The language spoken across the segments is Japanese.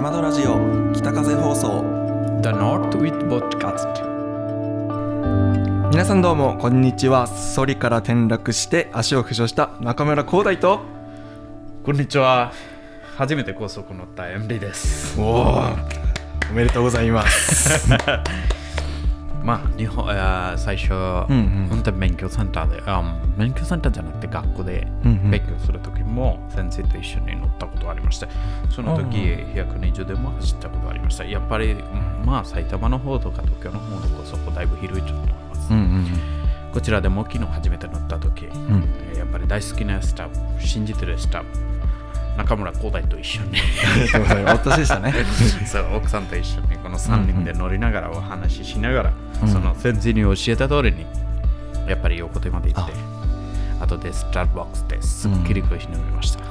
山田ラジオ北風放送。The North with Podcast 皆さんどうもこんにちは。ソリから転落して足を負傷した中村光大と。こんにちは。初めて高速乗ったエンリです。おおおめでとうございます。まあ日本あー最初、んうん。運転勉強センターであ勉強センターじゃなくて学校で勉強する時も先生と一緒に乗ったことがありましてその時120でも走ったことがありました。やっぱりまあ埼玉の方とか東京の方の高速だいぶ広いと思います、うんうんこちらでも昨日初めて乗った時、うん。えーやっぱり大好きなスタッフ信じてるスタッフ中村光大と一緒に。私でしたね。そう奥さんと一緒にこの3人で乗りながらお話ししながら、うん。その先生に教えた通りにやっぱり横手まで行ってあ。とでスタートボックスですっきりコーヒー飲みました、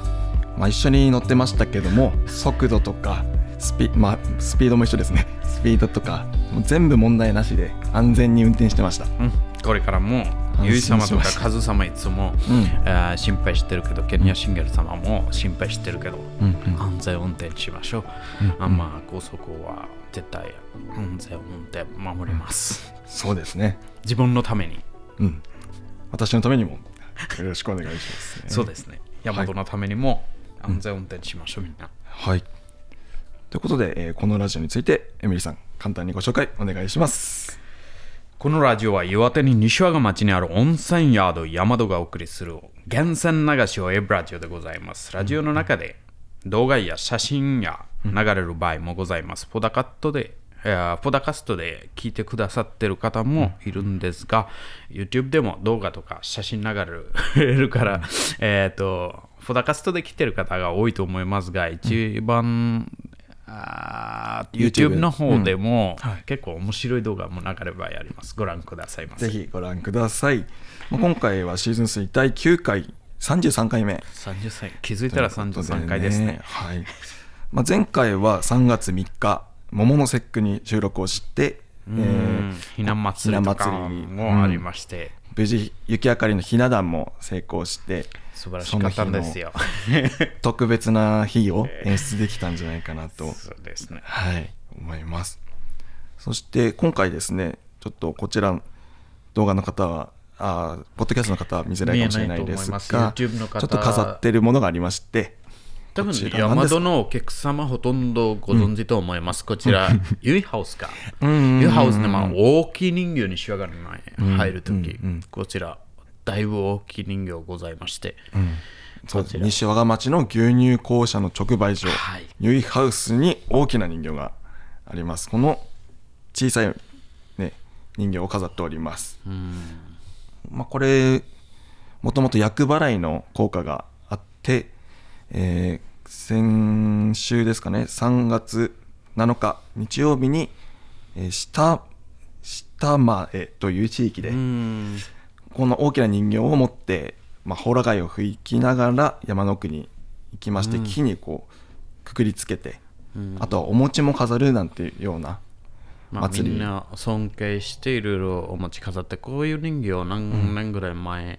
まあ一緒に乗ってましたけども速度とかスピ,、まあ、スピードも一緒ですね。スピードとかもう全部問題なしで安全に運転してました。うん、これからも安ゆい様とかカズ様いつも、うん。あー心配してるけどケニアシンゲル様も心配してるけど、うんうん。安全運転しましょう、あまあ高速は絶対安全運転守ります、そうですね。自分のために、うん。私のためにもよろしくお願いします、ね、そうですね。大和のためにも安全運転しましょう、みんなはいということで、えーこのラジオについてエミリーさん簡単にご紹介お願いしますこのラジオは岩手に西和賀町にある温泉宿山戸がお送りする源泉流しをエブラジオでございます。ラジオの中で動画や写真や流れる場合もございます。ポダカットで、えーポダカストで聞いてくださってる方もいるんですが、YouTube でも動画とか写真流れるる から、えっ、と、ポダカストで来てる方が多いと思いますが、一番、あー YouTube の方でも、うん。はい。結構面白い動画も流れる場合あります。ご覧くださいませ。ぜひご覧ください、まあ、今回はシーズン3第9回33回目。30歳。気づいたら33回ですね。はい。まあ、前回は3月3日桃の節句に収録をして、えうん。ーひな祭りとかひな祭りもありまして、無事雪明かりのひな壇も成功して素晴らしかったんですよ。特別な日を演出できたんじゃないかなと、そうですね。はい、思います。そして今回ですねちょっとこちら動画の方はあーポッドキャストの方は見づらいかもしれないですがちょっと飾ってるものがありまして多分山戸のお客様ほとんどご存知と思います。こちら、ユイハウスか。んうんうんユイハウスでまあ大きい人形に仕上がる前、入るとき、うんうん。こちら、だいぶ大きい人形ございまして、そうこちら。西和賀町の牛乳公社の直売所、はい。ユイハウスに大きな人形があります。この小さい、ね、人形を飾っております、まあ、これもともと厄払いの効果があって、えー先週ですかね3月7日日曜日に、えー下下前という地域で、うんこの大きな人形を持って、まあ、ホラ貝を吹きながら山の奥に行きまして、木にこうくくりつけて、あとはお餅も飾るなんていうようなまあ、祭り。みんな尊敬していろいろお持ち飾ってこういう人形を何年ぐらい前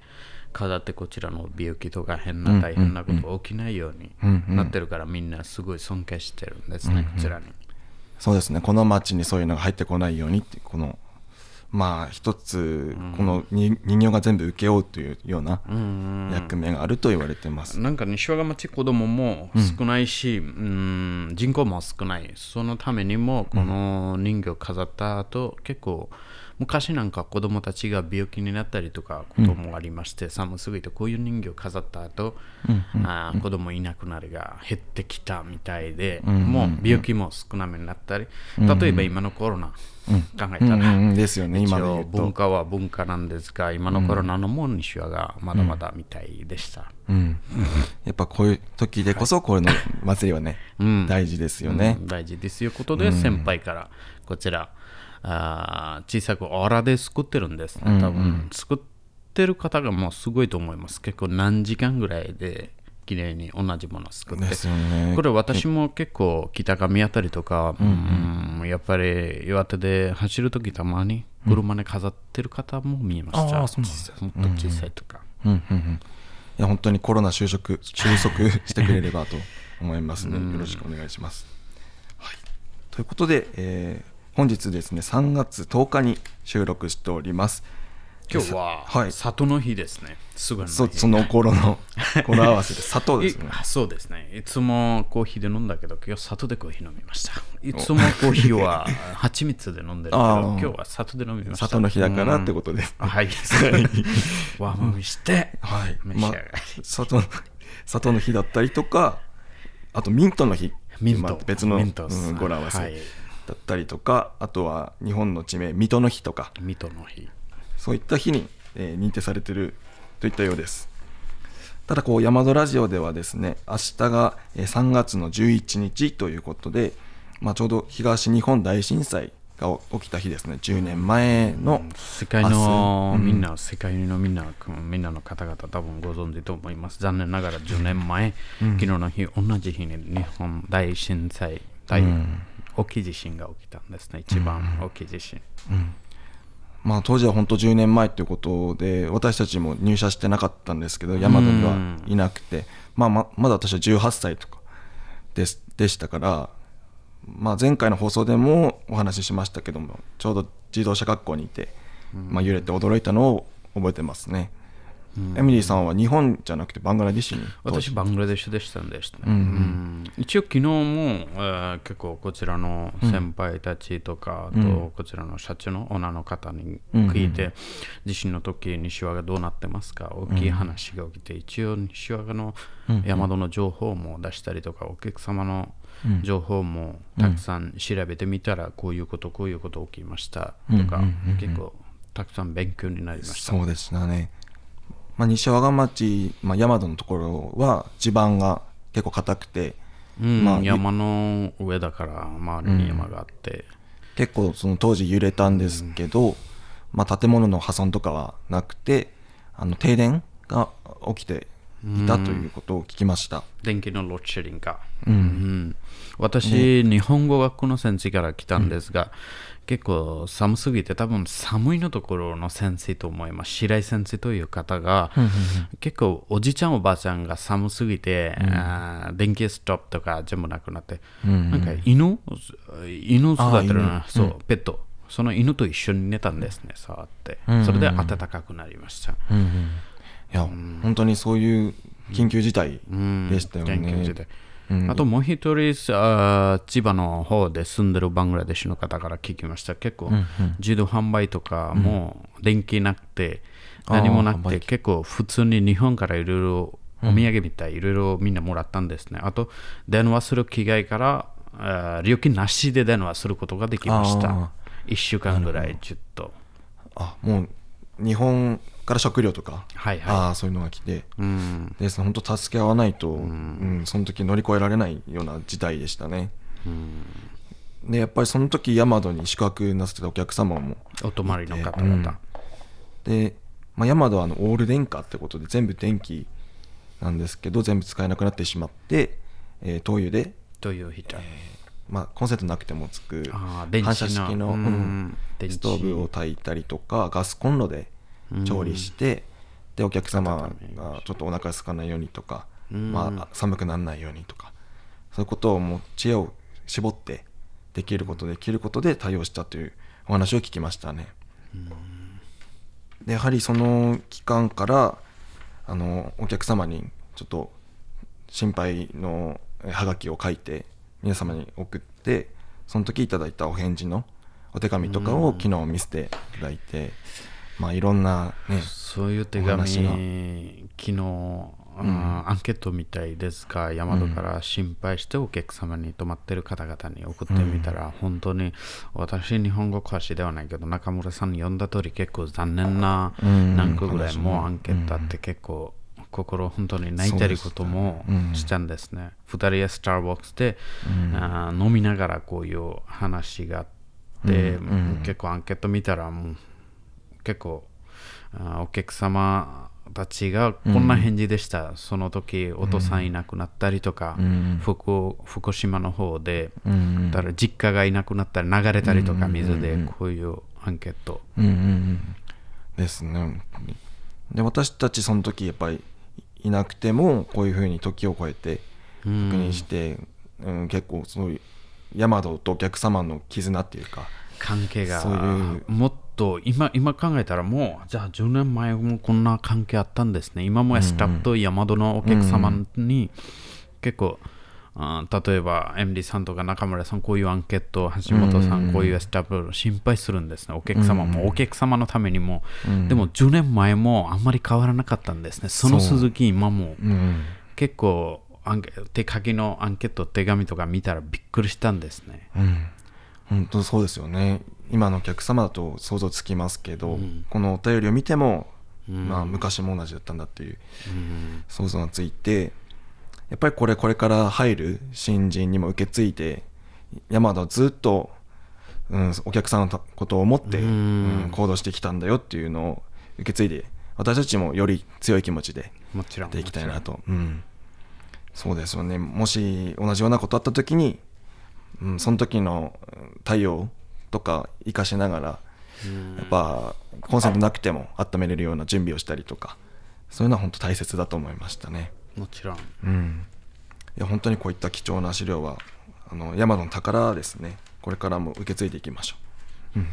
飾ってこちらの病気とか変な大変なことが起きないようになってるからみんなすごい尊敬してるんですね、こちらに。そうですね。この町にそういうのが入ってこないようにってこのまあ一つこのに人形が全部請け負うというような役目があると言われてます、なんか西和賀町子供も少ないし、うん人口も少ない。そのためにもこの人形を飾った後、結構昔なんか子供たちが病気になったりとかこともありまして、寒すぎてこういう人形を飾った後、あー子供いなくなりが減ってきたみたいで、もう病気も少なめになったり、例えば今のコロナ考えたら、ですよね今一応で言うと、文化は文化なんですが今のコロナのも西和がまだまだみたいでした、うん、やっぱこういう時でこそこういうの祭りはね、ん。大事ですよね、うん。大事ですよ。ことで先輩からこちらあー小さくオーラで作ってるんですね。多分、作ってる方がもうすごいと思います。結構何時間ぐらいで綺麗に同じものを作って。ね。これ私も結構北上あたりとか、うんやっぱり岩手で走るときたまに車に飾ってる方も見えました、あーそうなんですもっと小さいとか、うんうん。うんいや本当にコロナ収束収 束してくれればと思いますね、よろしくお願いします。ということで、えー本日ですね3月10日に収録しております今日は、はい里の日ですね。すぐそその頃の 語呂合わせで砂糖ですねいそうですね。いつもコーヒーで飲んだけど、今日砂糖でコーヒー飲みました。いつもコーヒーは 蜂蜜で飲んでるけど、今日は砂糖で飲みました。砂糖の日だからってことです、うんはい。わもみして、はい召し上がり。砂糖の砂糖の日だったりとかあとミントの日ミントまあ別の、ミントうん語呂合わせはいだったりとか、あとは日本の地名水戸の日とか水戸の日。そういった日に、えー認定されているといったようです。ただこう山戸ラジオではですね明日がえー3月の11日ということで、まあ、ちょうど東日本大震災が起きた日ですね。10年前の世界のみんな、世界のみんな、みんなの方々多分ご存知と思います。残念ながら10年前、昨日の日、同じ日に日本大震災、大大きい地震が起きたんですね。一番大きい地震。まあ、当時は本当10年前ということで私たちも入社してなかったんですけど大和にはいなくて、まあ、ままだ私は18歳とかですでしたから、まあ、前回の放送でもお話ししましたけどもちょうど自動車学校にいて、まあ、揺れて驚いたのを覚えてますね、エミリーさんは日本じゃなくてバングラデシュに私、バングラデシュでしたんですね。うん一応、昨日も、えー結構こちらの先輩たちとか、あとこちらの社長のオーナーの方に聞いて、地震の時西和がどうなってますか、大きい話が起きて、一応、西和の山戸の情報も出したりとか、お客様の情報もたくさん調べてみたら、こういうこと、こういうこと起きましたとか、結構たくさん勉強になりました。そうでしたね、まあ、西和賀町、まあ、大和のところは地盤が結構硬くてうんまあ山の上だから周りに山があって、結構その当時揺れたんですけど、まあ、建物の破損とかはなくてあの停電が起きていたということを聞きました、電気のロッシェリングが、うん私、日本語学校の先生から来たんですが、結構寒すぎて多分寒いのところの先生と思います。白井先生という方が、結構おじちゃんおばあちゃんが寒すぎて、あー電気ストップとか全部なくなって、なんか犬犬育てるなそう、ペット。その犬と一緒に寝たんですね触って、それで暖かくなりました、いや、本当にそういう緊急事態でしたよね、緊急事態あともう一人あー千葉の方で住んでるバングラデシュの方から聞きました。結構、自動販売とかも電気なくて、何もなくて結構普通に日本からいろいろお土産みたいいろいろみんなもらったんですね。あと電話する機械から料金なしで電話することができました。あ1週間ぐらいちょっと。あもう日本から食料とか、はいはい。ああそういうのが来て、うん。で本当助け合わないと、うん。その時乗り越えられないような事態でしたね、でやっぱりその時ヤマドに宿泊なさってたお客様もお泊まりの方々、で、まあ、ヤマドはあのオール電化ってことで全部電気なんですけど全部使えなくなってしまって、えー灯油で、という人、まあ、コンセントなくてもつく反射式の、ストーブを炊いたりとかガスコンロで調理して、でお客様がちょっとお腹空かないようにとか、まあ、寒くならないようにとかそういうことをもう知恵を絞ってできることできることで対応したというお話を聞きましたね。でやはりその期間からあのお客様にちょっと心配のえはがきを書いて皆様に送ってその時いただいたお返事のお手紙とかを昨日見せていただいて、まあいろんなねそういう手お紙、昨日、あーアンケートみたいですが、大和から心配してお客様に泊まってる方々に送ってみたら、本当に私、日本語詳しいではないけど、中村さんに読んだ通り、結構残念なうん。何個ぐらいもうアンケートあって、結構、心本当に泣いたりこともしたんですね。二人でスターバックスで、あー飲みながらこういう話があって、結構アンケート見たらもう結構あお客様たちがこんな返事でした、その時お父さんいなくなったりとか、福福島の方で、だから実家がいなくなったり流れたりとか水でこういうアンケート、うん。うん。うん。ですね。で私たちその時やっぱりいなくてもこういうふうに時を超えて確認して、うん結構そういうヤマドとお客様の絆っていうか関係がそういう。もっと今今考えたらもうじゃあ10年前もこんな関係あったんですね。今もスタッフとヤマドのお客様に結構、あ例えば MD さんとか中村さんこういうアンケート橋本さんこういうスタッフ心配するんですね。お客様もお客様のためにも、でも10年前もあんまり変わらなかったんですね。その続き今も。うん結構アンケ手書きのアンケート手紙とか見たらびっくりしたんですね。うん。本当そうですよね。今のお客様だと想像つきますけど、このお便りを見ても、まあ、昔も同じだったんだっていう想像がついてやっぱりこれこれから入る新人にも受け継いで山田はずっと、うん、お客さんのことを思って、うん。行動してきたんだよっていうのを受け継いで私たちもより強い気持ちでやっていきたいなと、うん、そうですよね。もし同じようなことあった時に、うん、その時のうん対応とか生かしながら、やっぱコンセントなくても温めれるような準備をしたりとかそういうのは本当大切だと思いましたね。もちろん。うん、いや本当にこういった貴重な資料はあの山の宝ですね。これからも受け継いでいきましょう、うん、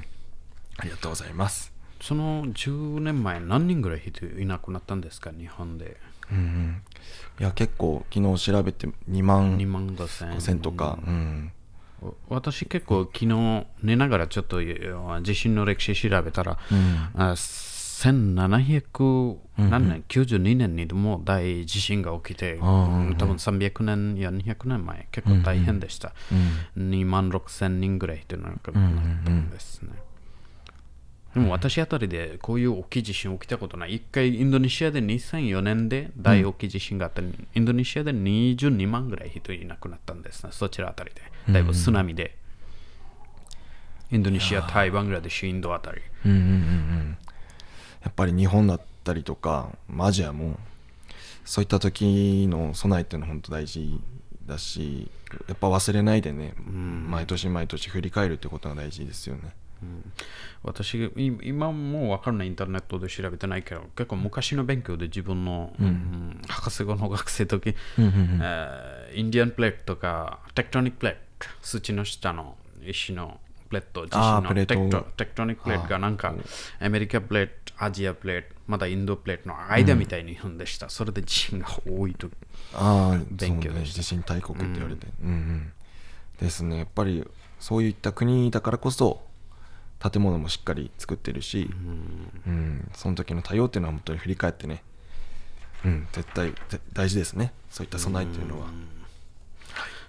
ありがとうございます、その10年前何人ぐらい人いなくなったんですか日本で？うんうん、いや結構昨日調べて2万2万5千5000とか、うん。私結構昨日寝ながらちょっとあ地震の歴史調べたら、あ1792年？にも大地震が起きて、うん多分300年や200年前結構大変でした、2万6千人ぐらいというのがなったんですね、でも私あたりでこういう大きい地震起きたことない。一回インドネシアで2004年で大大きい地震があって、インドネシアで22万ぐらい人いなくなったんですね。そちらあたりで。だいぶ津波で。インドネシア、タイ、バングラデシュ、インドあたり。うんうんうんうんやっぱり日本だったりとかまあアジアもそういった時の備えっていうのは本当大事だしやっぱ忘れないでね、毎年毎年振り返るってことが大事ですよね。私い今もう分かんないインターネットで調べてないけど結構昔の勉強で自分の、うん。博士号の学生時、えーインディアンプレートとかテクトニックプレート土の下の石のプレート地震のテクトニックプレート。がなんかアメリカプレートアジアプレートまたインドプレートの間みたいに踏んでした、それで地震が多いと。ああ勉強。でしたね。地震大国って言われて、うんうん。ですね。やっぱりそういった国だからこそ建物もしっかり作ってるし、うん。その時の対応っていうのは本当に振り返ってね、うん、絶対ぜ大事ですね。そういった備えっていうのは、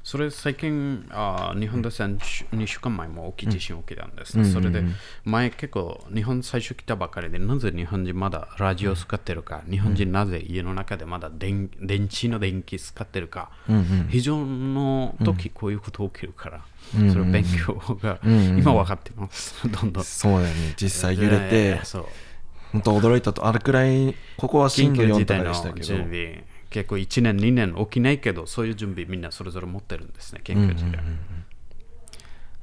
それ最近あ日本で先週2週間前も大きい地震起きたんですね、それで前結構日本最初来たばかりでなぜ日本人まだラジオ使ってるか、日本人なぜ家の中でまだ電電池の電気使ってるか、非常の時こういうこと起きるから、それ勉強が今分かってます、どんどん。そうだよね。実際揺れて本当驚いたとあれくらいここは震度4とかでしたけど。準備結構1年2年起きないけどそういう準備みんなそれぞれ持ってるんですね緊急事態、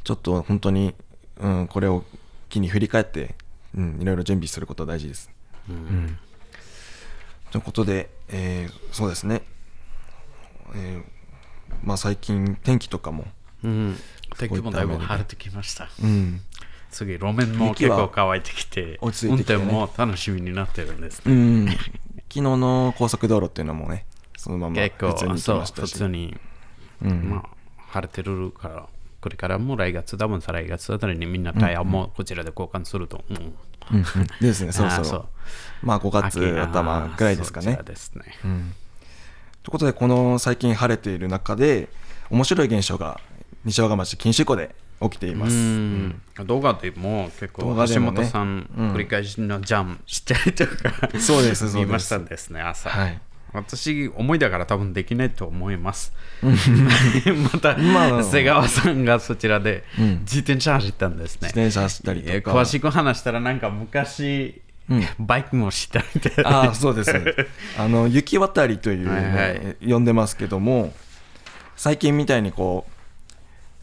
ちょっと本当に、うん、これを機に振り返って、うん、いろいろ準備することは大事です。うん。ということで、えーそうですね、えーまあ、最近天気とかも、うん、天気もだいぶ晴れてきました。うん。次、路面も結構乾いてきて、運転も楽しみになってるんですうね。ん、昨日の高速道路っていうのもねそのまま普通に行きましたし普通に、うんまあ、晴れてるから、これからも来月、多分再来月あたりにみんなタイヤもこちらで交換すると思う。うんうんですねそろそろあーそうまあ5月頭ぐらいですかね。ですね。うんということでこの最近晴れている中で面白い現象が西和賀町錦糸湖で起きています。うん。動画でも結構橋本さん、うん。繰り返しのジャンしたりとかそうですそうです。見ましたんですね朝、はい。私思いだから多分できないと思います。またまあ瀬川さんがそちらでうん。自転車走ったんですね、自転車走ったりとか。え詳しく話したらなんか昔、バイクもしたみたいなああそうです。あの雪渡りという、ねはいはい。呼んでますけども最近みたいにこう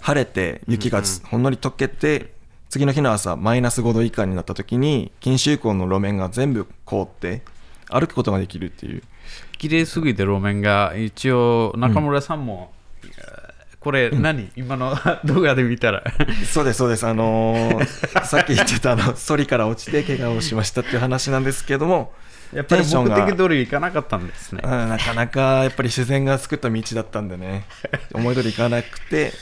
晴れて雪がつほんのり溶けて、次の日の朝マイナス5度以下になった時に錦糸湖の路面が全部凍って歩くことができるっていう。綺麗すぎて路面が。一応中村さんも、えーこれ何、今の 動画で見たら。そうですそうです。あのー さっき言ってたあのソリから落ちて怪我をしましたっていう話なんですけどもやっぱり目テンションが的通りいかなかったんですね。うんなかなかやっぱり自然が作った道だったんでね思い通りいかなくて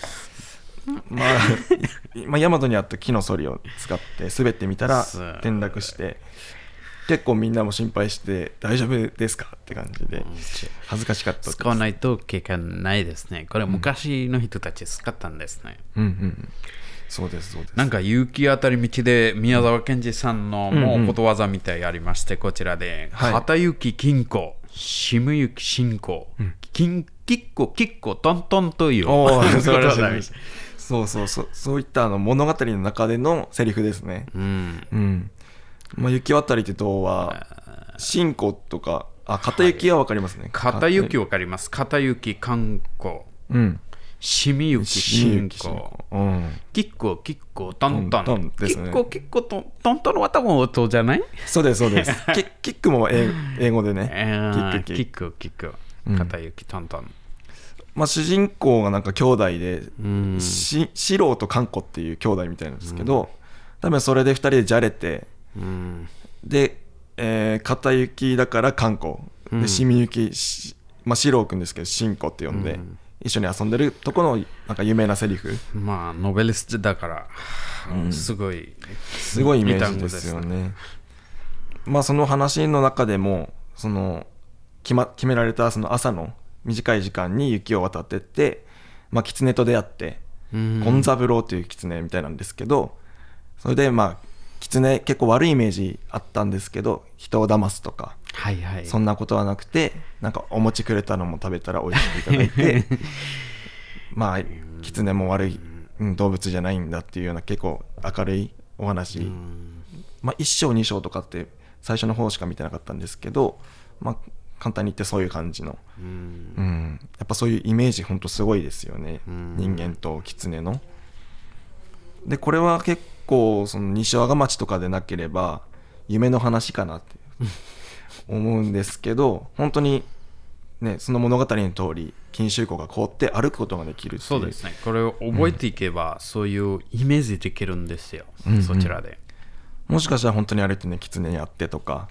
まあ、い まあ、ヤマトにあった木のソリを使って滑ってみたら転落して結構みんなも心配して大丈夫ですかって感じで恥ずかしかった使わないと経験ないですね。これ昔の人たち使ったんですね。うんうんうん。そうですそうです。なんか行き当たり道で宮沢賢治さんのもうことわざみたいありまして、こちらで、はい。片行き金庫、下行き信仰、金きっこきっこトントンという。おお素晴らしい そうそうそう。そういったあの物語の中でのセリフですね。うん。うん。まあ雪渡りってとは信仰とか。あ片雪はわかりますね。片行きわかります。片行き観光、うん。下行き信仰。うん。キッコ、キッコ、トントン。トントンですね。キッコ、キッコ、トントントンは多分音じゃない？そうですそうです。キキックも英英語でね。えーキックキック。キック、キック。うん。トントン。まあ主人公がなんか兄弟でうん。し四郎と観光っていう兄弟みたいなんですけど多分それで二人でじゃれてうん。で、えー、片雪だから観光うんでしみゆきしまあ四郎くんですけど信仰って呼んで、うん一緒に遊んでるとこのなんか有名なセリフまあ、ノベリストだから、すごい。すごいイメージですよいい単語ね。まあその話の中でもその決,、ま、決められたその朝の短い時間に雪を渡ってって、まあ、狐と出会って、うん。ゴンザブローという狐みたいなんですけどそれでまあ狐結構悪いイメージあったんですけど人を騙すとかはいはい。そんなことはなくてなんかお餅くれたのも食べたら美味しくいただいて まあ狐も悪い、うん、動物じゃないんだっていうような結構明るいお話、まあ、1章2章とかって最初の方しか見てなかったんですけど、まあ、簡単に言ってそういう感じの、うん。うん、やっぱそういうイメージほんとすごいですよね、うん。人間と狐の。でこれは結構その西和賀町とかでなければ夢の話かなって 思うんですけど本当にねその物語の通り錦秋湖が凍って歩くことができるそうですね。これを覚えていけば、そういうイメージできるんですよ。うんうん。そちらで。もしかしたら本当にあれってね狐に会ってとか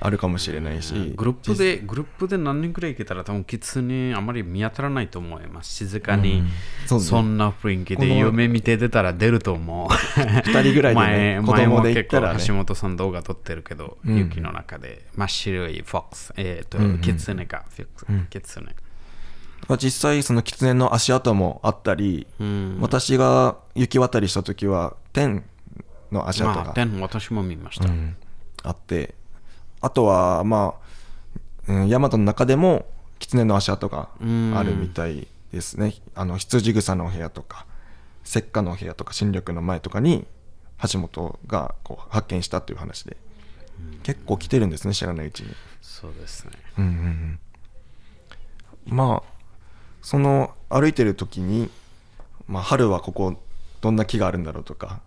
あるかもしれないし、グループで、グループで何人くらい行けたら、多分キツネあまり見当たらないと思います。静かに、うん。そんな雰囲気で夢見て出たら出ると思う。二人ぐらいでね前子供で行ったらね。前も結構橋本さん動画撮ってるけど、うん。雪の中で真っ白いフォックス、えっ、と、うんうん。キツネか、フォックスうん。キツネ。まあ実際その狐の足跡もあったり、うん。私が雪渡りした時は天の足跡まあ、が、天私も見ました。うん。あってあとはまあ、うん、大和の中でも狐の足跡があるみたいですね、あの羊草のお部屋とか石化のお部屋とか新緑の前とかに橋本がこう発見したという話で、結構来てるんですね知らないうちに。そうですね。うんうんうんまあその歩いてる時に、まあ、春はここどんな木があるんだろうとか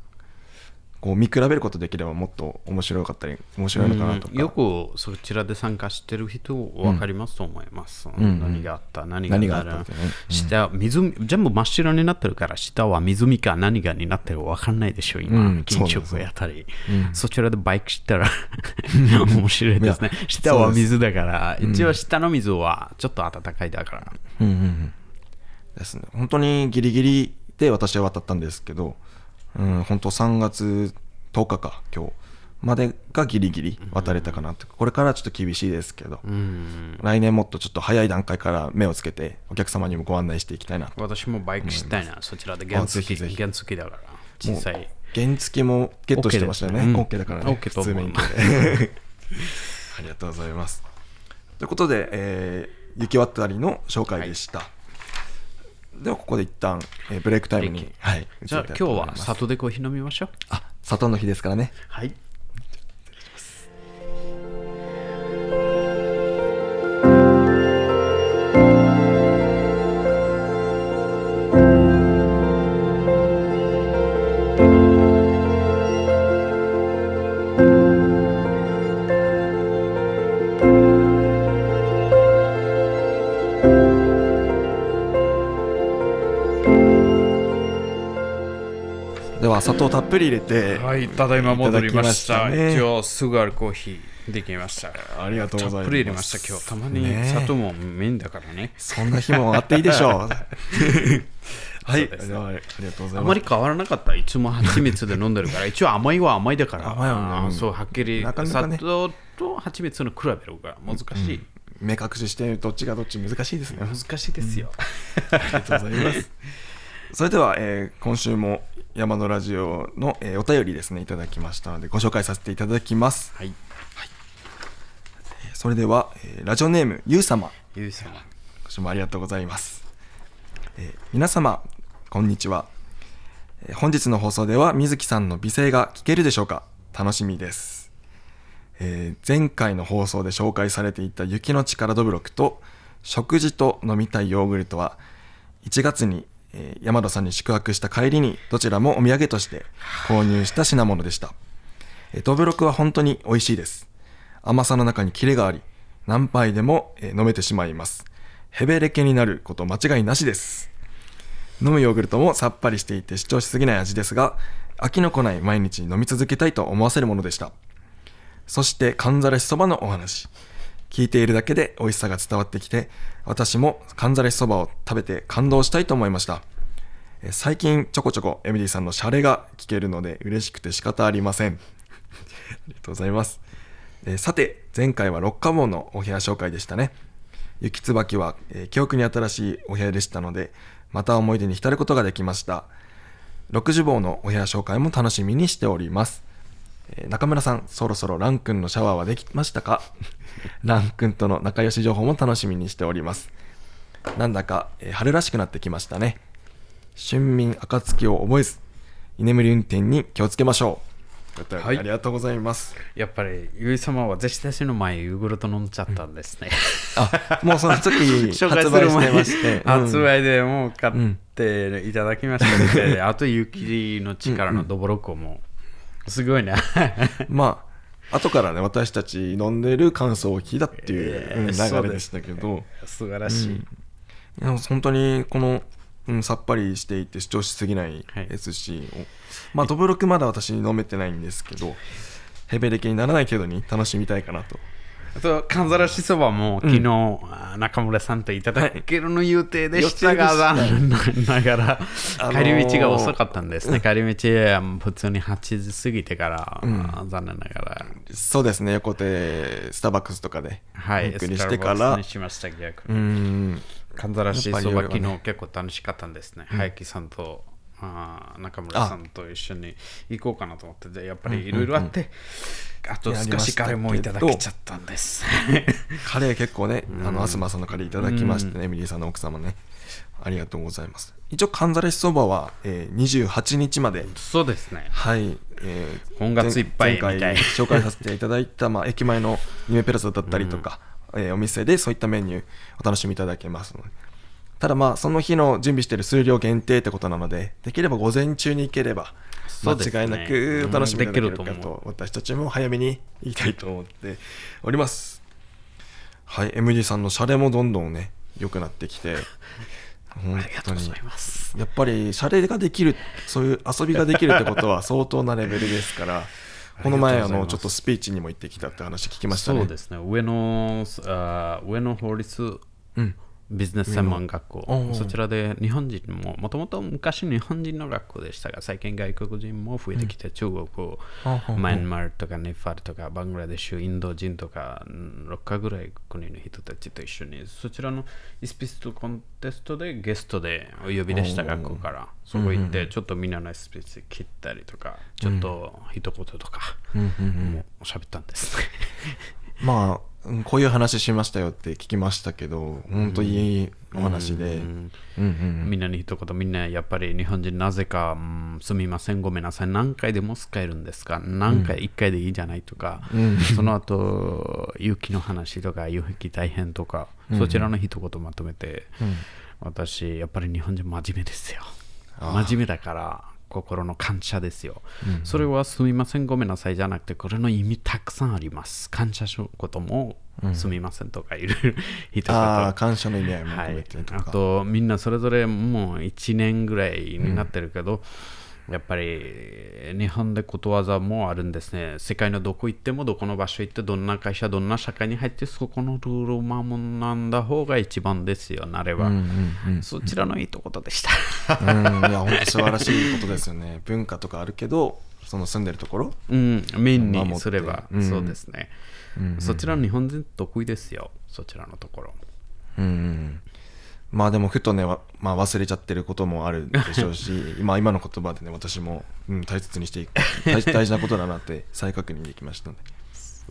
こう見比べることできればもっと面白かったり面白いのかなとか、うんよくそちらで参加してる人分かりますと思います。んうん。何があった、何があった。ね。うん。下湖全部真っ白になってるから、下は湖か何がになってるか分かんないでしょ、今。うん金色やったり、うん。そちらでバイクしたら 面白いですね。下は水だから、一応下の水はちょっと暖かいだから。うん。うん。うん。ですね。本当にギリギリで私は渡ったんですけど、うん、本当3月10日か今日。までがギリギリ渡れたかなと、これからちょっと厳しいですけど、うん。来年もっとちょっと早い段階から目をつけてお客様にもご案内していきたいなと。私もバイクしたいな、そちらで原付き、原付きだから、小さい。原付もゲットしてましたよね。OK ですね。OK だからね。普通免許で。ありがとうございます。ということで、えー雪渡りの紹介でした。ではここで一旦、えーブレイクタイムに、はい、じゃあ今日は里でコーヒー飲みましょう。あ砂糖の日ですからね。はい。は砂糖たっぷり入れてはい、ただいま戻りました。今日すぐあるコーヒーできました。ありがとうございますたっぷり入れました、今日。たまにね砂糖もメインだからね。そんな日もあっていいでしょう はいありがとうございまあますり変わらなかった。いつも蜂蜜で飲んでるから、一応甘いは甘いだから。甘いはねそう、はっきり砂糖と蜂蜜の比べるが難しい。目隠ししてどっちがどっち難しいですね難しいですよ。ありがとうございます。それでは、えー今週も山のラジオの、えーお便りですねいただきましたのでご紹介させていただきます。はい。えーそれでは、えーラジオネームゆうさまゆうさま。今週もありがとうございます。えー皆様こんにちは、えー本日の放送では水木さんの美声が聞けるでしょうか？楽しみです。えー前回の放送で紹介されていた雪の力どぶろくと食事と飲みたいヨーグルトは1月に、えー山田さんに宿泊した帰りにどちらもお土産として購入した品物でした、えーどぶろくは本当に美味しいです。甘さの中にキレがあり何杯でも、えー飲めてしまいます。ヘベレケになること間違いなしです。飲むヨーグルトもさっぱりしていて主張しすぎない味ですが飽きのこない毎日飲み続けたいと思わせるものでした。そして、かんざらしそばのお話。聞いているだけで美味しさが伝わってきて、私もかんざらしそばを食べて感動したいと思いました。最近ちょこちょこエミリーさんのシャレが聞けるので嬉しくて仕方ありません。ありがとうございます。さて、前回は六花門のお部屋紹介でしたね。雪椿は、え記憶に新しいお部屋でしたので、また思い出に浸ることができました。60房のお部屋紹介も楽しみにしております。えー中村さん、そろそろラン君のシャワーはできましたか？ラン君との仲良し情報も楽しみにしております。なんだか、えー春らしくなってきましたね。春眠暁を覚えず、居眠り運転に気をつけましょう。はいありがとうございます。やっぱり、ゆい様は弟子たちの前、ヨーグルト飲んじゃったんですね。あ、もうその時 紹介する前にまして。うん発売でもう買っていただきましたので、あと雪の力のどぼろこもすごいね。まあ、後からね、私たち飲んでる感想を聞いたっていう、うんえー流れでしたけど、素晴らしい。いや本当にこの、うん、さっぱりしていて主張しすぎないはいですし、おまあどぶろくまだ私飲めてないんですけどヘベレケにならない程度に楽しみたいかなと。あと、かんざらしそばも昨日、あ中村さんといただけるの予定でしたが、はい ながら、あのー帰り道が遅かったんですね。帰り道、うん普通に8時過ぎてから、残念ながら、そうですね。横手スターバックスとかではい、ゆっくりしてから。にしました、逆うに。ん。かんざらしそば、やっぱり夜は昨ね日結構楽しかったんですね。早木さんとあー中村さんと一緒に行こうかなと思って、でやっぱりいろいろあって、あと少しカレーもいただけちゃったんです。カレー結構ねあの東さんのカレーいただきましてねエミリーさんの奥様ね。ありがとうございます。一応かんざらしそばは、えー、28日まで。そうですね。はい、えー本月いっぱい前み回紹介させていただいた、まあ、駅前のニメペラザだったりとか、えーお店でそういったメニューお楽しみいただけますのでただまあその日の準備している数量限定ってことなのでできれば午前中に行ければ間違いなくお楽しみいただけるかとと私たちも早めに行きたいと思っております。はい MD さんのシャレもどんどんね良くなってきて。本 ありがと当にうございます。やっぱりシャレができるそういう遊びができるってことは相当なレベルですから この前あのちょっとスピーチにも行ってきたって話聞きましたね。そうですね。上野あ上野法律うんビジネス専門学校、そちらで日本人も、もともと昔日本人の学校でしたが、最近外国人も増えてきて、中国、マインマーとかネパールとかバングラデシュ、インド人とか、うん6かぐらい国の人たちと一緒に、そちらのイスピストコンテストでゲストでお呼びでした学校から、そこ行って、ちょっとみんなのイスピス切ったりとか、ちょっと一言とか、もう喋ったんですね。まあうんこういう話しましたよって聞きましたけど本当いいお話で。うん。うんみんなに一言みんなやっぱり日本人なぜか、うんすみませんごめんなさい何回でも使えるんですか？何回、一回でいいじゃないとか、その後雪の話とか雪大変とか、そちらの一言まとめて、私やっぱり日本人真面目ですよ。真面目だから心の感謝ですよ、それはすみませんごめんなさいじゃなくてこれの意味たくさんあります。感謝することもすみませんとかいろいろ一言 ああ感謝の意味合いもはい込めてと、か。あとみんなそれぞれもう1年ぐらいになってるけど、やっぱり日本でことわざもあるんですね。世界のどこ行ってもどこの場所行ってどんな会社どんな社会に入ってそこのルールを守んだ方が一番ですよなれば、そちらのいいところでした。うん。いや本当素晴らしいことですよね。文化とかあるけどその住んでるところ？うん、メインにすれば、うん。そうですね、そちらの日本人得意ですよ、そちらのところ。うんうんまあでもふとね、わまあ、忘れちゃってることもあるでしょうし 今今の言葉でね私も、うん、大切にしていく 大大事なことだなって再確認できましたので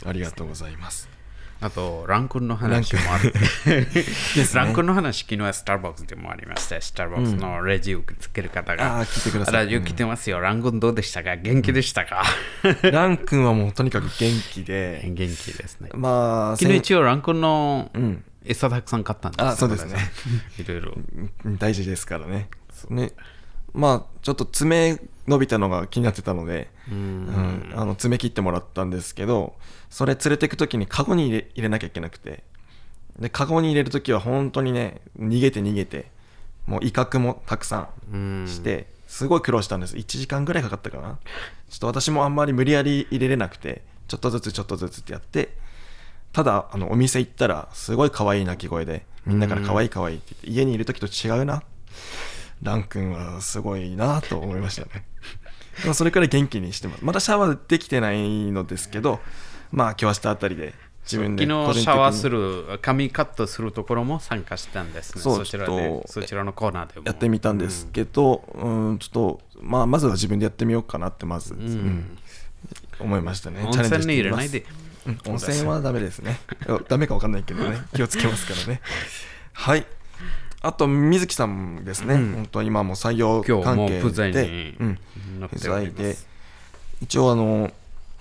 ありがとうございます。あと、ランクンの話もあって、ランクンの話、昨日はスターバックスでもありました。スターバックスのレジをつける方が、あー聞いてください。ラジオ来てますよ、ランクンどうでしたか？元気でしたか、ラン君はもうとにかく元気で。元気ですね。まあ昨日一応ランクンのん餌たくさん買ったんです。あそうですね。いろいろ。うん大事ですからね。ね。まあちょっと爪伸びたのが気になってたのでうん。あの爪切ってもらったんですけどそれ連れてく時にカゴに入れ入れなきゃいけなくて。でカゴに入れる時は本当にね逃げて逃げてもう威嚇もたくさんしてすごい苦労したんです。1時間ぐらいかかったかな。ちょっと私もあんまり無理やり入れれなくてちょっとずつちょっとずつってやってただあのお店行ったらすごい可愛い鳴き声でみんなから可愛い可愛いって言って家にいる時と違うな。ラン君はすごいなと思いましたね。それくらい元気にしてます。まだシャワーできてないのですけどまあ今日明日あたりで自分で昨日シャワーする、髪カットするところも参加したんですね。そちらでそちらのコーナーでも。やってみたんですけど、うん、ちょっと、まあ、まずは自分でやってみようかなってまず、うん。思いましたね。温チャレンジ泉に入れしてみます。ないで。うん温泉はダメですね。ダメかわかんないけどね。気をつけますからね。はい。あと、水木さんですね。本当今も採用関係で不在で、一応あの、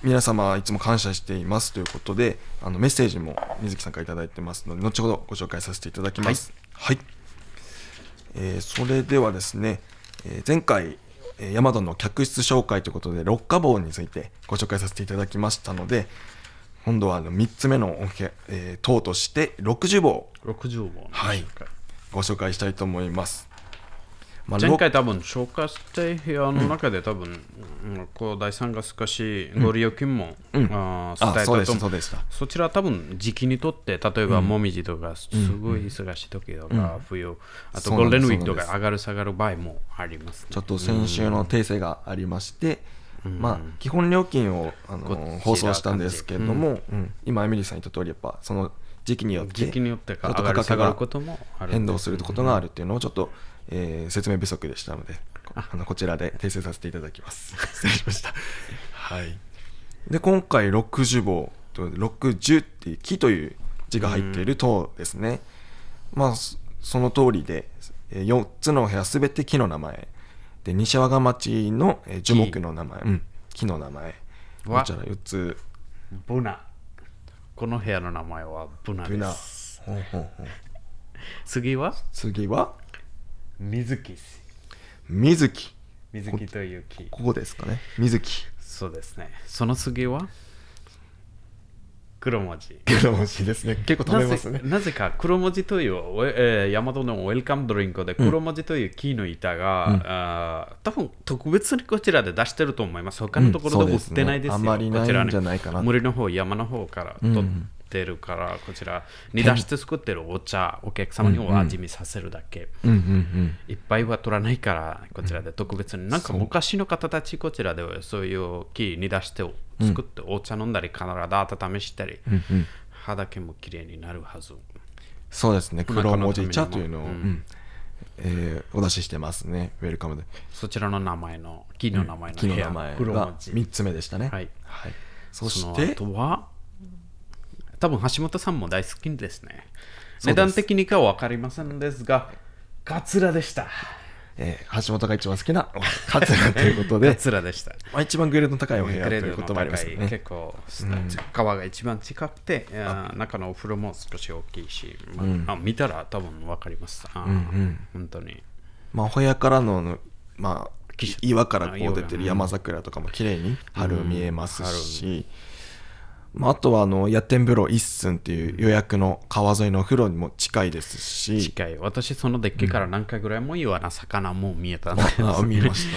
皆様いつも感謝していますということで、あのメッセージも水木さんからいただいてますので、後ほどご紹介させていただきます。はい。えーそれではですね、えー前回、えーヤマドの客室紹介ということで、六花棒についてご紹介させていただきましたので、今度はあの3つ目のえー塔として60棒60本。はい。ご紹介したいと思います。まあ前回多分紹介した部屋の中で多分、うん。こう第三が少しご利用金も、あー伝えたあそうでと思うそうでしたそちら多分時期にとって例えばもみじとかすごい忙しい時とか、冬あとゴールデンウィークとか上がる下がる場合もありますね。ちょっと先週の訂正がありまして、まあ、基本料金をあの放送したんですけれども、うん今、エミリーさん言った通り、やっぱその時期によって、時期によってちょっと価格が変動することがあるっていうのをちょっと、えー説明不足でしたので、あのこちらで訂正させていただきます。失礼しました。はい。で、今回60棒と60っていう木という字が入っている塔ですね。まあ、そその通りで、えー4つの部屋すべて木の名前。で、西和賀町の、えー樹木の名前。うん、木の名前。こわちら4つ。ブナこの部屋の名前はブナでブナ。すほうほうほう次は？次は、水木水木。水木という木ここですかね。水木。そうですねその次は？黒文字黒文字ですね。結構食べますね。なぜか黒文字という、おえー、大和のウェルカムドリンクで黒文字という木の板が、あー多分特別にこちらで出してると思います。他のところでも売ってないですよ。うんねあまりないんこちらねじゃないかな森の方、山の方から取ってるから、こちらに出して作ってるお茶、お客様にお味見させるだけ。うんうんうん。いっぱいは取らないから、こちらで特別に、なんか昔の方たち、こちらではそういう木に出して作って、お茶飲んだり、体温めしたり、肌毛もきれいになるはず。そうですね。まあ黒文字茶というのを、えーお出ししてますね。ウェルカムで。そちらの名前の、木の名前の木の部屋名前が黒文字。3つ目でしたね。はいそしそのて、後は、多分橋本さんも大好きですね。す値段的にかは分かりませんですが、カツラでした。えー橋本が一番好きなカツラということでカ、ツラでした。まあ、一番グレードの高いお部屋ということもありますよね。結構、川が一番近くて、あ中のお風呂も少し大きいし、まああ見たら多分分かります。あ本当に。まあ、お部屋からの、まあ、岩からこう出てる山桜とかも綺麗に春見えますし、まあ、あとはあの野天風呂一寸っていう予約の川沿いのお風呂にも近いですし。近い。私そのデッキから何回ぐらいもイワナ魚も見えたんです、あ見まし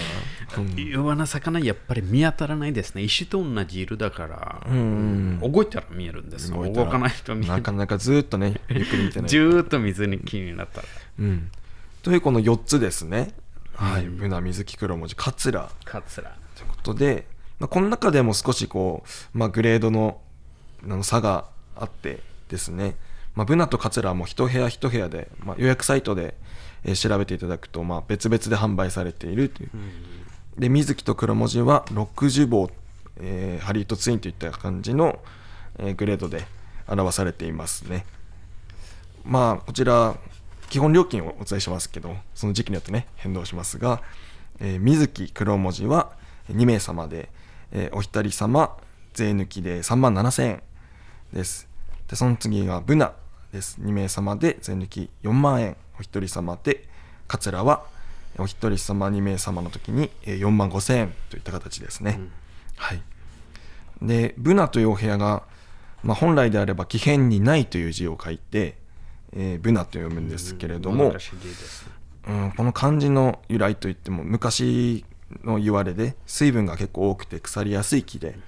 た、うん。イワナ魚やっぱり見当たらないですね。石と同じ色だから、ん。動いたら見えるんです動動かないと見えなかなかずーっとねゆっくり見てない。ずーっと水に気になったら。うん、というこの4つですね、はい、ブナ水木黒文字桂。カツラということで、まあ、この中でも少しこう、まあ、グレードのあの差があってですね、まあ、ブナとカツラはもう一部屋一部屋で、まあ、予約サイトで、えー調べていただくと、まあ、別々で販売されているという、で水木と黒文字は60棒、えーハリウッドツインといった感じの、えーグレードで表されていますね。まあこちら基本料金をお伝えしますけどその時期によってね変動しますが、えー水木黒文字は2名様で、えーお一人様税抜きで3万7000円です。でその次がブナです。2名様で税抜き4万円。お一人様で桂はお一人様2名様の時にえー4万5000円といった形ですね、はい。でブナというお部屋が、まあ、本来であれば木偏にないという字を書いて、えーブナと読むんですけれども、うん、この漢字の由来といっても昔の言われで水分が結構多くて腐りやすい木で、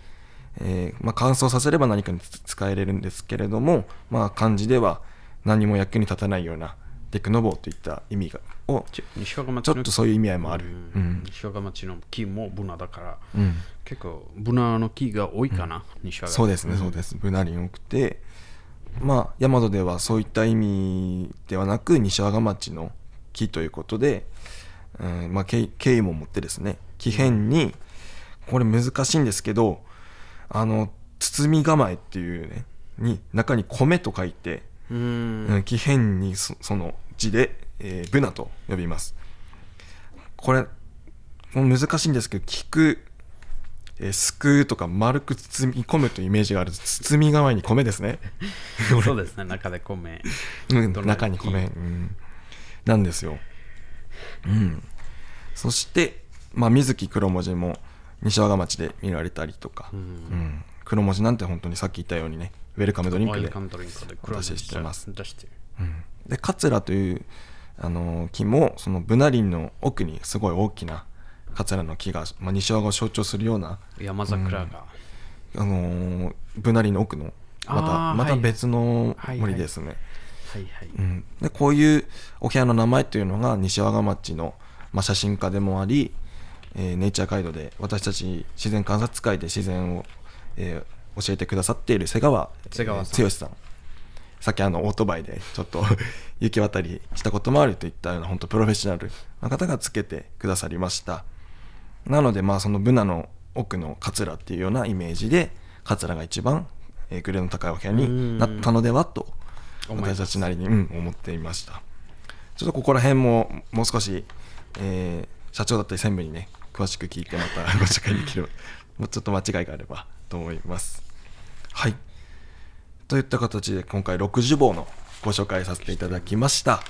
えーまあ、乾燥させれば何かにつ使えれるんですけれども、まあ、漢字では何も役に立たないようなデクノボーといった意味がをちょっとそういう意味合いもある、うん。西若町の木もブナだから、うん。結構ブナの木が多いかな、西若そうですね、そうです。ブナリン多くて、まあ、大和ではそういった意味ではなく、西和賀町の木ということで、うんまあ、経経緯も持ってですね、木偏に、これ難しいんですけど、あの、包み構えっていうね、に、中に米と書いて、うーんうん木偏にそその字で、えーブナと呼びます。これ、もう難しいんですけど、聞く、えーすくうとか丸く包み込むというイメージがある包み側に米ですね。そうですね中で米うん中に米、うん、なんですよ。うん。そして、まあ、水木黒文字も西和賀町で見られたりとか、うん。黒文字なんて本当にさっき言ったようにね、ウェルカムドリンクでお出ししてます。うん。で桂というあの木もそのブナ林の奥にすごい大きな桂の木が、まあ、西和賀を象徴するような、山桜が、あのーブナ林の奥のまたまた別のはい森ですね、はいはい、うん、でこういうお部屋の名前というのが西和賀町の、まあ、写真家でもあり、えーネイチャーガイドで私たち自然観察会で自然を、えー教えてくださっている瀬川瀬川さん。えー剛さん。さっきあのオートバイでちょっと 行き渡りしたこともあるといったような本当プロフェッショナルな方がつけてくださりました。なのでまあそのブナの奥の桂っていうようなイメージで桂が一番、えーグレードの高いお部屋になったのではと私たちなりに、うん、思っていました。ちょっとここら辺ももう少し、えー社長だったり専務にね詳しく聞いてまた ご紹介できるもうちょっと間違いがあればと思います。はい。といった形で今回60号のご紹介させていただきました。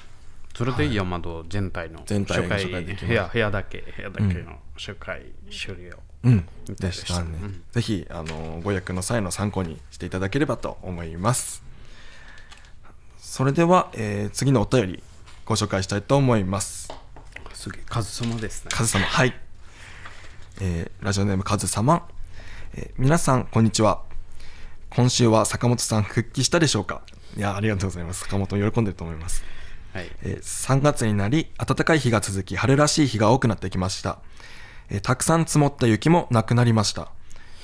それで山戸全体の全体を初回紹介でき部屋部屋だけ部屋だけの初回終了、うん。でした。ね、うん。ぜひあのご予約の際の参考にしていただければと思います。それでは、えー次のお便りご紹介したいと思います。すげえカズ様ですね。カズ様。はい、えーラジオネームカズ様、えー皆さんこんにちは。今週は坂本さん復帰したでしょうか？いやありがとうございます。坂本喜んでると思います。はい。えー3月になり暖かい日が続き春らしい日が多くなってきました、えーたくさん積もった雪もなくなりました。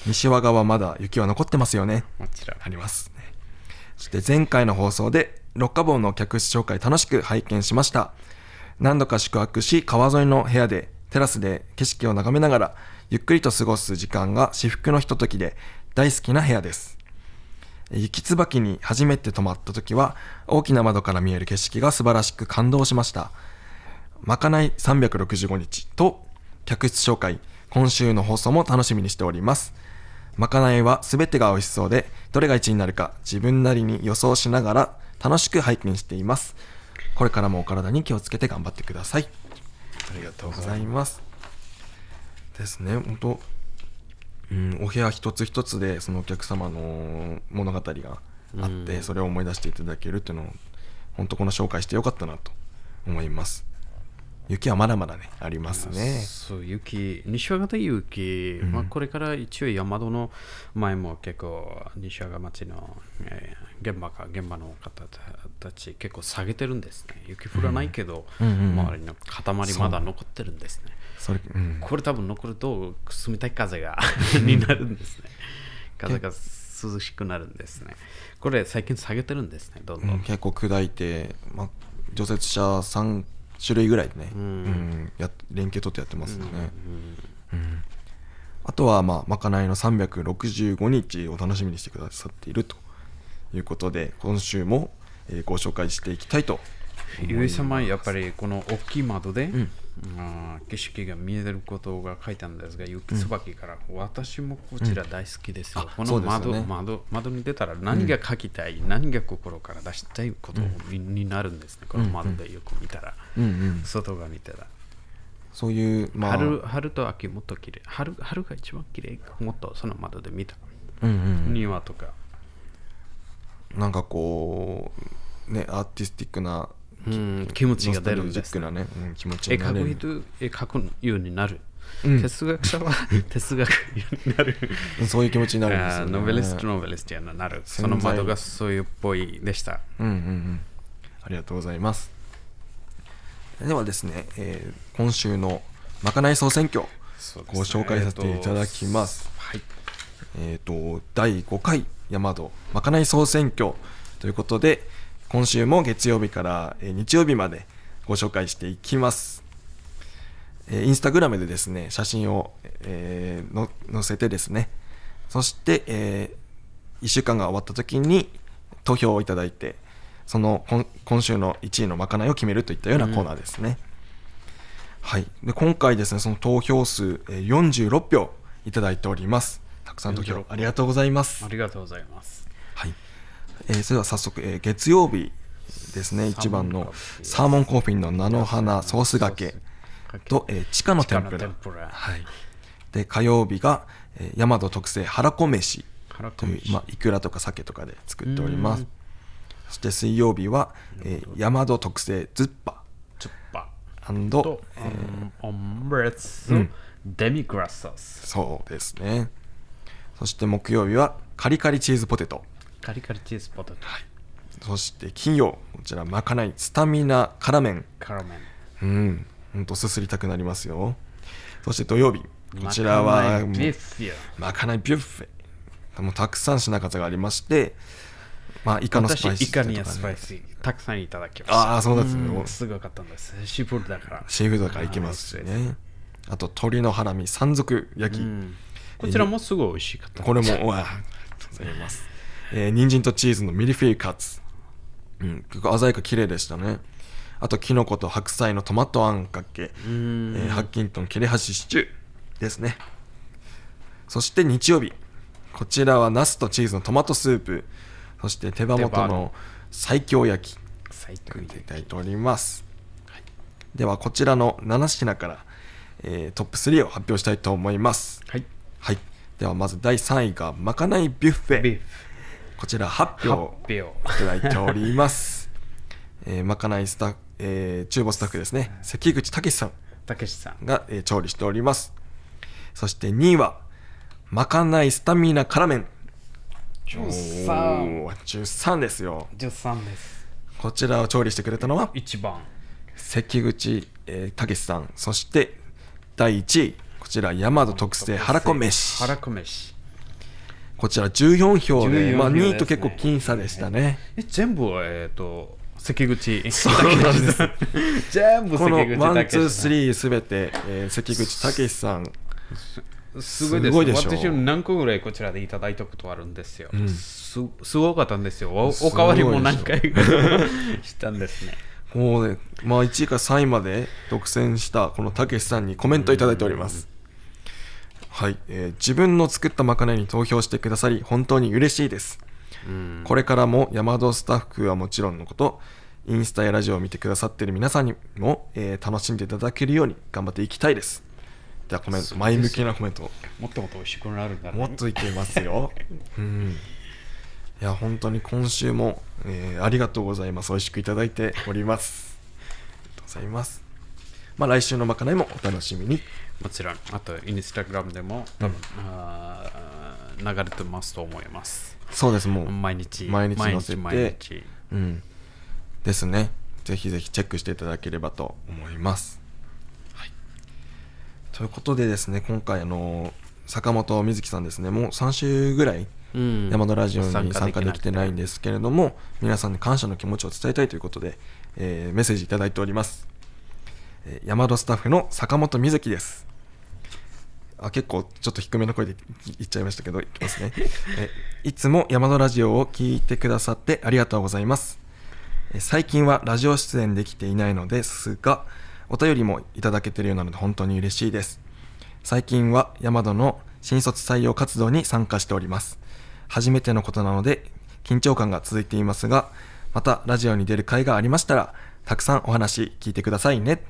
西和賀はまだ雪は残ってますよね。もちろんあります。ね。そして前回の放送で六花坊の客室紹介楽しく拝見しました。何度か宿泊し川沿いの部屋でテラスで景色を眺めながらゆっくりと過ごす時間が至福のひとときで大好きな部屋です。雪椿に初めて泊まった時は大きな窓から見える景色が素晴らしく感動しました。まかない365日と客室紹介今週の放送も楽しみにしております。まかないは全てが美味しそうでどれが1位になるか自分なりに予想しながら楽しく拝見しています。これからもお体に気をつけて頑張ってください。ありがとうございます。ですね。本当うん、お部屋一つ一つでそのお客様の物語があって、それを思い出していただけるっていうのを本当この紹介してよかったなと思います。雪はまだまだねありますね。そう雪西和賀で雪、まあ、これから一応山戸の前も結構西和賀町の、えー現場か現場の方たち結構下げてるんですね。雪降らないけど、うんうんうん。周りの塊まだ残ってるんですねそれ、うん、これ多分残ると冷たい風がになるんですね。風が涼しくなるんですね。これ最近下げてるんですねどんどん、うん結構砕いて、まあ、除雪車3種類ぐらいでね、うん。うんやっ連携取ってやってますよね、うんあとは、まあ、まかないの365日を楽しみにしてくださっているということで今週も、えーご紹介していきたいとゆい様やっぱりこの大きい窓で、ん。あー景色が見えることが書いてあるんですが雪つばきから、私もこちら大好きですよ、あこの窓,、ね。窓窓に出たら何が書きたい、何が心から出したいことに,、になるんですね。この窓でよく見たら、うん。うん外が見たら、そういう、まあ、春春と秋もっと綺麗。春春が一番綺麗。もっとその窓で見た、うんうん。庭とか。なんかこうねアーティスティックなうん。気持ちが出るんですね、うん気持ち絵になれる。描く人絵描くようになる、うん。哲学者は 哲学になる。そういう気持ちになるんですよノベリストノベリストになる。その窓がそういうっぽいでした。うんうんうん。ありがとうございます。ではですね、えー今週のまかない総選挙ご紹介させていただきます。はい。えっ、と第5回大和まかない総選挙ということで今週も月曜日から、えー日曜日までご紹介していきます、えーインスタグラムでですね写真を、えーの載せてですねそして、え1週間が終わった時に投票をいただいてその今今週の1位のまかないを決めるといったようなコーナーですね、はい、で今回ですねその投票数えー46票いただいております。たくさん投票46ありがとうございます。ありがとうございます。はい、えーそれでは早速、えー月曜日ですね一番のサーモンコーフィンの菜の花ソースがけと、えー地下の天ぷら。はい、で火曜日が、えー、大和特製はらこ飯。と飯。いう、まあ、いくらとか鮭とかで作っております。うん。そして水曜日は、えー、大和特製ズッパ。チュッパ。アンドと、えーオムレツ、うん。デミグラスソース。そうですね。そして木曜日はカリカリチーズポテトカリカリチーズポテト、そして金曜こちらまかないスタミナ辛麺。カラメンうん。ほんとすすりたくなりますよ。そして土曜日こちらはまかないビュッフェ。もうたくさん品数がありましてまあイカのスパイス私イカにスパイスたくさんいただきました。ああそうですねん。すごかったんです。シーフードだから。シーフードだからいけますしね。あと鶏のハラミ山賊焼き、うん。こちらもすごい美味しかった。これも、わあ、ありがとうございます。えー、人参とチーズのミルフィーユカツ。うん、結構鮮やか綺麗でしたね。あと、キノコと白菜のトマトあんかけ、えんーハッキントン切れ端シチューですね。そして日曜日。こちらはナスとチーズのトマトスープ。そして手羽元の最強焼き。最高作っていただいております。はいでは、こちらの7品から、えートップ3を発表したいと思います。はいはい。ではまず第3位がまかないビュッフェ。こちら8発票表いただいております。えーまかないスタッフ、えー厨房スタッフですね。関口武さんたけしさんが、えー調理しております。そして2位はまかないスタミナ辛麺。13おー13ですよ。13ですこちらを調理してくれたのは一番関口、えー、武さん。そして第1位、こちら大和特製はらこ飯。はらこ飯こちら14票で、14まあ、票ですね。2位と結構僅差でしたね。え全部えっ、と関口そうなんです。全部この関口ワン、ツー、スリーすべて、えー関口武さん。すごいです。すごいでしょ私何個ぐらいこちらでいただいたことあるんですよ、ん。すすごかったんですよ。おおかわりも何回かしたんですね。もうね、まあ、1位から3位まで独占したこのたけしさんにコメントいただいております。はい、えー自分の作ったまかないに投票してくださり、本当に嬉しいです。うん。これからも山戸スタッフはもちろんのこと、インスタやラジオを見てくださっている皆さんにも、えー楽しんでいただけるように頑張っていきたいです。ったコメント前向きなコメントもっともっと美味しくなるんだね。もっといけますよ。うん。いや本当に今週も、えーありがとうございます。美味しくいただいております。ありがとうございます。まあ来週のまかないもお楽しみにもちろん。あとインスタグラムでも多分、あー流れてますと思います。そうですもう。毎日。毎日載せて。毎日毎日。うん、ですね。ぜひぜひチェックしていただければと思います。はい、ということでですね、今回あの坂本瑞希さんですね、もう3週ぐらいうん。山田ラジオに参加できて。ないんでですけれども、皆さんに感謝の気持ちを伝えたいということで、えーメッセージいただいております。えー山田スタッフの坂本瑞希です。あ結構ちょっと低めの声で言っちゃいましたけど、いきますね。えいつも山田ラジオを聞いてくださってありがとうございます。え最近はラジオ出演できていないのですが、お便りもいただけているようなので本当に嬉しいです。最近は山田の新卒採用活動に参加しております。初めてのことなので緊張感が続いていますが、またラジオに出る会がありましたら、たくさんお話聞いてくださいね。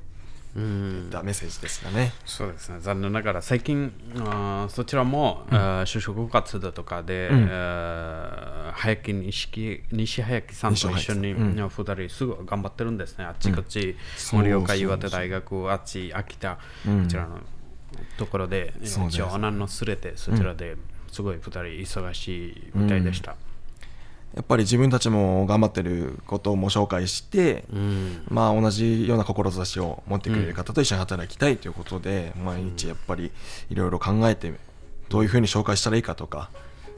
うといっんたメッセージですかね。そうですね。残念ながら最近あーそちらも、あー就職活動とかで、うん。えー早木西西早木さんと一緒に、うん。二人すごい頑張ってるんですね。あっちこっち、そう盛岡岩手大学あっち秋田、うん。こちらのところで一応穴のすれてそちらですごい二人忙しいみたいでした、やっぱり自分たちも頑張ってることも紹介して、うん。まあ、同じような志を持ってくれる方と一緒に働きたいということで、毎日やっぱりいろいろ考えてどういうふうに紹介したらいいかとか、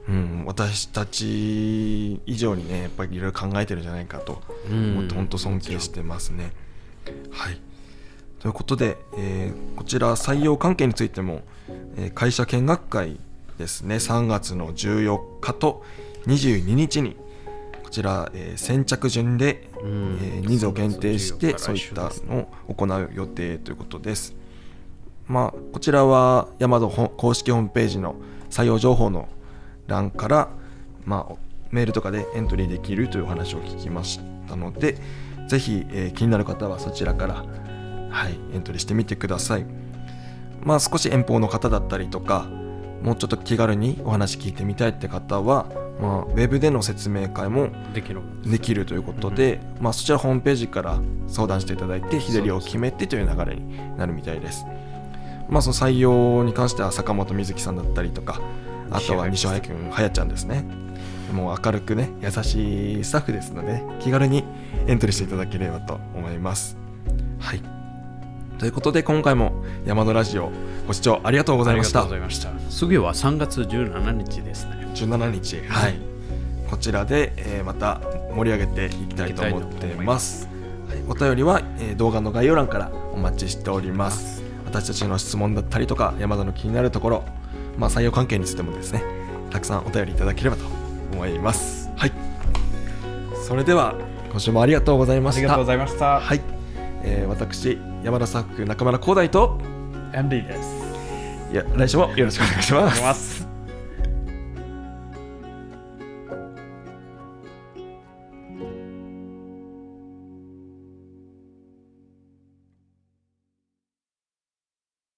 うん、私たち以上にねやっぱりいろいろ考えてるんじゃないかと思って本当尊敬してますね。はい。ということで、えーこちら採用関係についても、えー会社見学会ですね。3月の14日と22日にこちら、えー先着順で、うんえー人数を限定して3そういった月14日のを行う予定ということです。まあ、こちらはヤマドほ公式ホームページの採用情報の欄から、まあ、メールとかでエントリーできるというお話を聞きましたのでぜひ、えー気になる方はそちらから、はい、エントリーしてみてください。まあ、少し遠方の方だったりとかもうちょっと気軽にお話聞いてみたいって方は、まあ、ウェブでの説明会もできる。できるということで、まあ、そちらホームページから相談していただいて日照りを決めてという流れになるみたいです。まあ、その採用に関しては坂本瑞希さんだったりとかあとは西尾隼君はやちゃんですね。もう明るくね優しいスタッフですので気軽にエントリーしていただければと思います。はいということで今回も山のラジオご視聴ありがとうございましたありがとうございました次は3月17日ですね17日、はい、こちらで、えーまた盛り上げていきたいと思っています。はい、お便りは、えー動画の概要欄からお待ちしております。私たちの質問だったりとか、山田の気になるところ、まあ、採用関係についてもですね、たくさんお便りいただければと思います。はい。それでは、今週もありがとうございました。ありがとうございましたはい。えー私、山田スタッフ中村光大と、アンディです。いや、来週もよろしくお願いし。ます